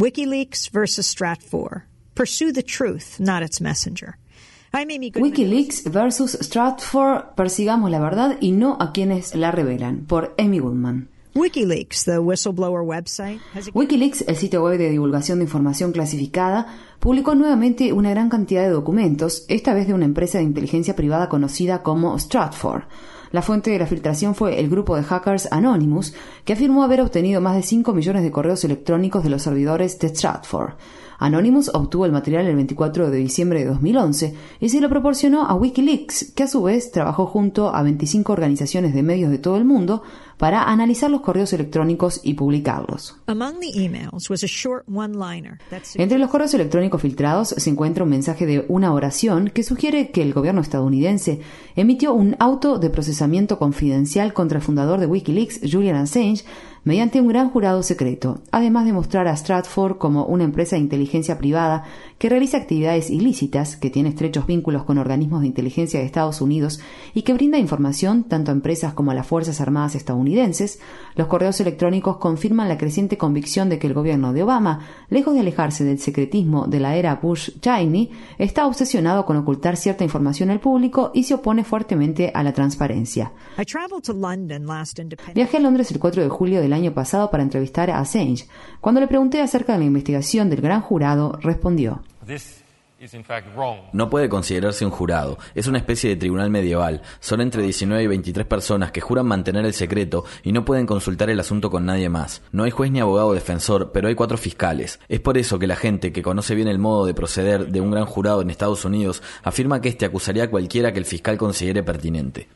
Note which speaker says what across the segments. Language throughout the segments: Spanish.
Speaker 1: WikiLeaks versus Stratfor. Pursue the truth, not its messenger.
Speaker 2: Wikileaks versus Stratfor, persigamos la verdad y no a quienes la revelan, por Amy Goodman.
Speaker 1: WikiLeaks, the whistleblower website,
Speaker 2: Wikileaks, el sitio web de divulgación de información clasificada, publicó nuevamente una gran cantidad de documentos, esta vez de una empresa de inteligencia privada conocida como Stratfor. La fuente de la filtración fue el grupo de hackers Anonymous, que afirmó haber obtenido más de 5 millones de correos electrónicos de los servidores de Stratfor. Anonymous obtuvo el material el 24 de diciembre de 2011 y se lo proporcionó a Wikileaks, que a su vez trabajó junto a 25 organizaciones de medios de todo el mundo para analizar los correos electrónicos y publicarlos. Entre los correos electrónicos filtrados se encuentra un mensaje de una oración que sugiere que el gobierno estadounidense emitió un auto de procesamiento confidencial contra el fundador de Wikileaks, Julian Assange, mediante un gran jurado secreto, además de mostrar a Stratford como una empresa de inteligencia privada que realiza actividades ilícitas, que tiene estrechos vínculos con organismos de inteligencia de Estados Unidos y que brinda información tanto a empresas como a las Fuerzas Armadas estadounidenses, los correos electrónicos confirman la creciente convicción de que el gobierno de Obama, lejos de alejarse del secretismo de la era Bush-Cheney, está obsesionado con ocultar cierta información al público y se opone fuertemente a la transparencia. Viajé a Londres el 4 de julio del año pasado para entrevistar a Assange. Cuando le pregunté acerca de la investigación del gran jurado, respondió.
Speaker 3: No puede considerarse un jurado, es una especie de tribunal medieval. Son entre 19 y 23 personas que juran mantener el secreto y no pueden consultar el asunto con nadie más. No hay juez ni abogado defensor, pero hay cuatro fiscales. Es por eso que la gente que conoce bien el modo de proceder de un gran jurado en Estados Unidos afirma que este acusaría a cualquiera que el fiscal considere pertinente.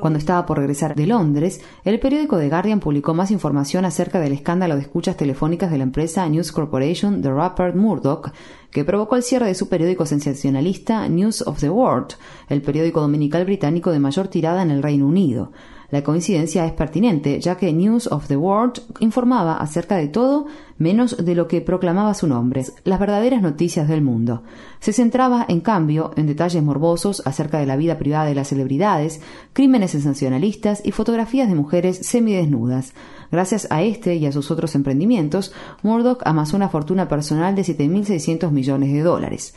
Speaker 2: Cuando estaba por regresar de Londres, el periódico The Guardian publicó más información acerca del escándalo de escuchas telefónicas de la empresa News Corporation de Rupert Murdoch, que provocó el cierre de su periódico sensacionalista News of the World, el periódico dominical británico de mayor tirada en el Reino Unido. La coincidencia es pertinente, ya que News of the World informaba acerca de todo menos de lo que proclamaba su nombre, las verdaderas noticias del mundo. Se centraba, en cambio, en detalles morbosos acerca de la vida privada de las celebridades, crímenes sensacionalistas y fotografías de mujeres semidesnudas. Gracias a este y a sus otros emprendimientos, Murdoch amasó una fortuna personal de 7.600 millones de dólares.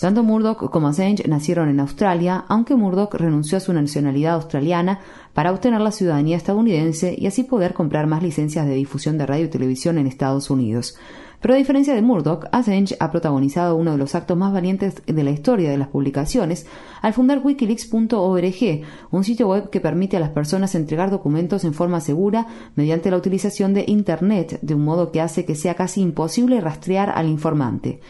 Speaker 2: Tanto Murdoch como Assange nacieron en Australia, aunque Murdoch renunció a su nacionalidad australiana para obtener la ciudadanía estadounidense y así poder comprar más licencias de difusión de radio y televisión en Estados Unidos. Pero a diferencia de Murdoch, Assange ha protagonizado uno de los actos más valientes de la historia de las publicaciones al fundar wikileaks.org, un sitio web que permite a las personas entregar documentos en forma segura mediante la utilización de Internet, de un modo que hace que sea casi imposible rastrear al informante.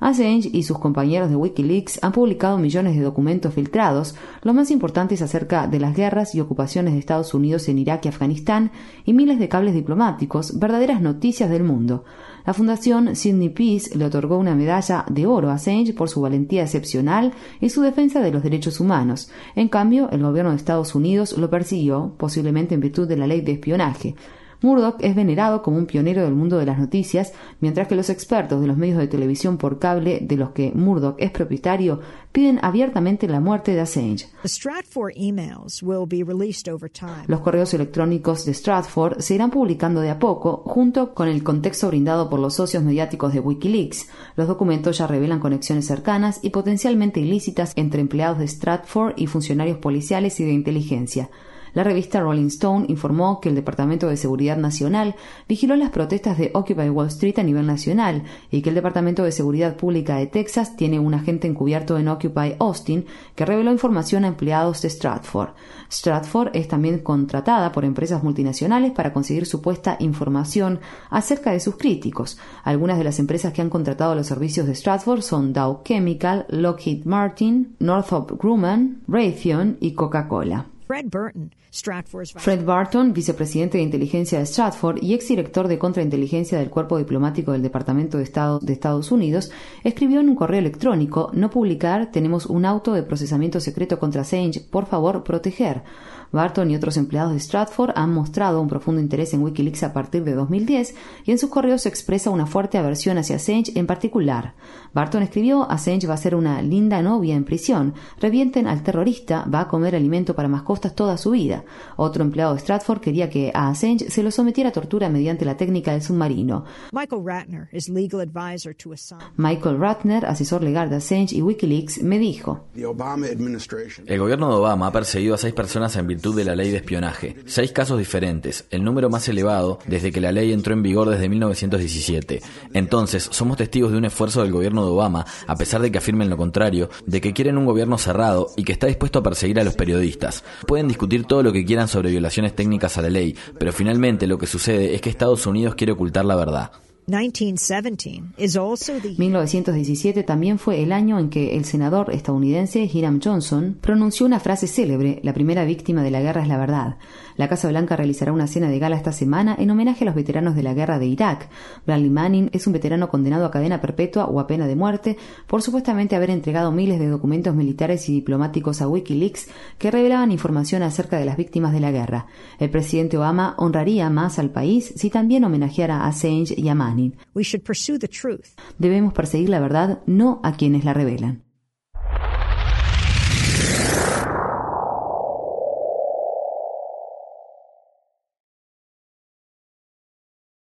Speaker 2: Assange y sus compañeros de Wikileaks han publicado millones de documentos filtrados, los más importantes acerca de las guerras y ocupaciones de Estados Unidos en Irak y Afganistán, y miles de cables diplomáticos, verdaderas noticias del mundo. La Fundación Sydney Peace le otorgó una medalla de oro a Assange por su valentía excepcional y su defensa de los derechos humanos. En cambio, el gobierno de Estados Unidos lo persiguió, posiblemente en virtud de la ley de espionaje. Murdoch es venerado como un pionero del mundo de las noticias, mientras que los expertos de los medios de televisión por cable de los que Murdoch es propietario piden abiertamente la muerte de Assange. Los correos electrónicos de Stratford se irán publicando de a poco, junto con el contexto brindado por los socios mediáticos de Wikileaks. Los documentos ya revelan conexiones cercanas y potencialmente ilícitas entre empleados de Stratford y funcionarios policiales y de inteligencia. La revista Rolling Stone informó que el Departamento de Seguridad Nacional vigiló las protestas de Occupy Wall Street a nivel nacional y que el Departamento de Seguridad Pública de Texas tiene un agente encubierto en Occupy Austin que reveló información a empleados de Stratford. Stratford es también contratada por empresas multinacionales para conseguir supuesta información acerca de sus críticos. Algunas de las empresas que han contratado los servicios de Stratford son Dow Chemical, Lockheed Martin, Northrop Grumman, Raytheon y Coca-Cola.
Speaker 1: Fred Burton,
Speaker 2: Barton, vicepresidente de inteligencia de Stratford y exdirector de contrainteligencia del Cuerpo Diplomático del Departamento de Estado de Estados Unidos, escribió en un correo electrónico: No publicar, tenemos un auto de procesamiento secreto contra Assange, por favor, proteger. Barton y otros empleados de Stratford han mostrado un profundo interés en Wikileaks a partir de 2010 y en sus correos se expresa una fuerte aversión hacia Assange en particular. Barton escribió: Assange va a ser una linda novia en prisión, revienten al terrorista, va a comer alimento para mascotas costas toda su vida. Otro empleado de Stratford quería que a Assange se lo sometiera a tortura mediante la técnica del submarino.
Speaker 1: Michael Ratner, is legal advisor to Assange.
Speaker 2: Michael Ratner, asesor legal de Assange y Wikileaks, me dijo:
Speaker 3: El gobierno de Obama ha perseguido a seis personas en virtud de la ley de espionaje. Seis casos diferentes, el número más elevado desde que la ley entró en vigor desde 1917. Entonces, somos testigos de un esfuerzo del gobierno de Obama, a pesar de que afirmen lo contrario, de que quieren un gobierno cerrado y que está dispuesto a perseguir a los periodistas. Pueden discutir todo lo que quieran sobre violaciones técnicas a la ley, pero finalmente lo que sucede es que Estados Unidos quiere ocultar la verdad.
Speaker 2: 1917 también fue el año en que el senador estadounidense Hiram Johnson pronunció una frase célebre, la primera víctima de la guerra es la verdad. La Casa Blanca realizará una cena de gala esta semana en homenaje a los veteranos de la guerra de Irak. Bradley Manning es un veterano condenado a cadena perpetua o a pena de muerte por supuestamente haber entregado miles de documentos militares y diplomáticos a Wikileaks que revelaban información acerca de las víctimas de la guerra. El presidente Obama honraría más al país si también homenajeara a Assange y a Manning. Debemos perseguir la verdad, no a quienes la revelan.